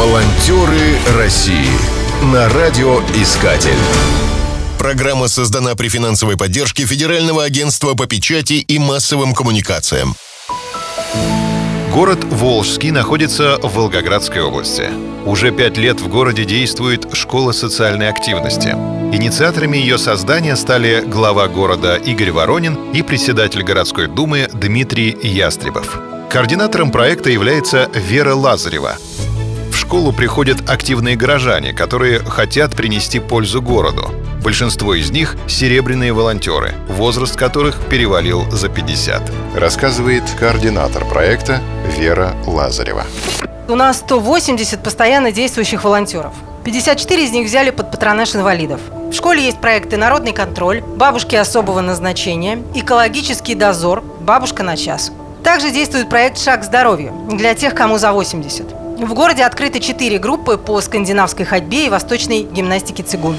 Волонтеры России на радиоискатель. Программа создана при финансовой поддержке Федерального агентства по печати и массовым коммуникациям. Город Волжский находится в Волгоградской области. Уже пять лет в городе действует школа социальной активности. Инициаторами ее создания стали глава города Игорь Воронин и председатель городской думы Дмитрий Ястребов. Координатором проекта является Вера Лазарева. В школу приходят активные горожане, которые хотят принести пользу городу. Большинство из них — серебряные волонтеры, возраст которых перевалил за 50. Рассказывает координатор проекта Вера Лазарева. У нас 180 постоянно действующих волонтеров. 54 из них взяли под патронаж инвалидов. В школе есть проекты «Народный контроль», «Бабушки особого назначения», «Экологический дозор», «Бабушка на час». Также действует проект «Шаг к здоровью» для тех, кому за 80. В городе открыты четыре группы по скандинавской ходьбе и восточной гимнастике цигун.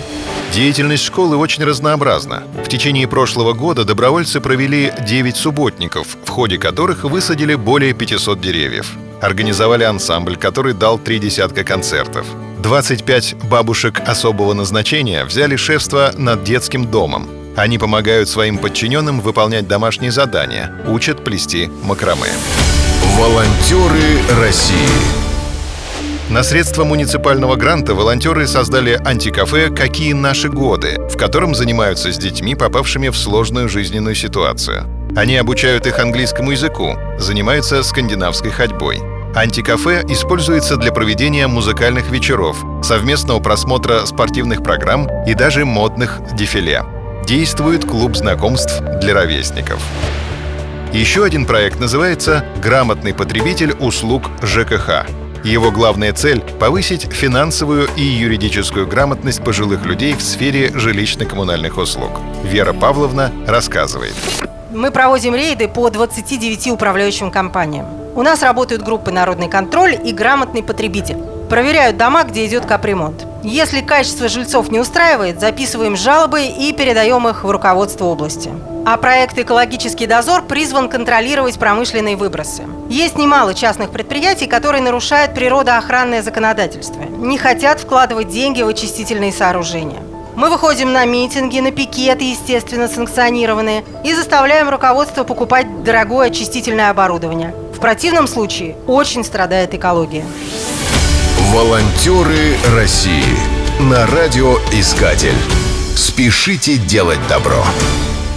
Деятельность школы очень разнообразна. В течение прошлого года добровольцы провели 9 субботников, в ходе которых высадили более 500 деревьев. Организовали ансамбль, который дал три десятка концертов. 25 бабушек особого назначения взяли шефство над детским домом. Они помогают своим подчиненным выполнять домашние задания, учат плести макраме. Волонтеры России на средства муниципального гранта волонтеры создали антикафе «Какие наши годы», в котором занимаются с детьми, попавшими в сложную жизненную ситуацию. Они обучают их английскому языку, занимаются скандинавской ходьбой. Антикафе используется для проведения музыкальных вечеров, совместного просмотра спортивных программ и даже модных дефиле. Действует клуб знакомств для ровесников. Еще один проект называется «Грамотный потребитель услуг ЖКХ». Его главная цель — повысить финансовую и юридическую грамотность пожилых людей в сфере жилищно-коммунальных услуг. Вера Павловна рассказывает. Мы проводим рейды по 29 управляющим компаниям. У нас работают группы «Народный контроль» и «Грамотный потребитель». Проверяют дома, где идет капремонт. Если качество жильцов не устраивает, записываем жалобы и передаем их в руководство области. А проект «Экологический дозор» призван контролировать промышленные выбросы. Есть немало частных предприятий, которые нарушают природоохранное законодательство, не хотят вкладывать деньги в очистительные сооружения. Мы выходим на митинги, на пикеты, естественно, санкционированные, и заставляем руководство покупать дорогое очистительное оборудование. В противном случае очень страдает экология. Волонтеры России на радиоискатель. Спешите делать добро.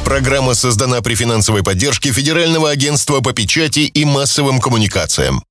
Программа создана при финансовой поддержке Федерального агентства по печати и массовым коммуникациям.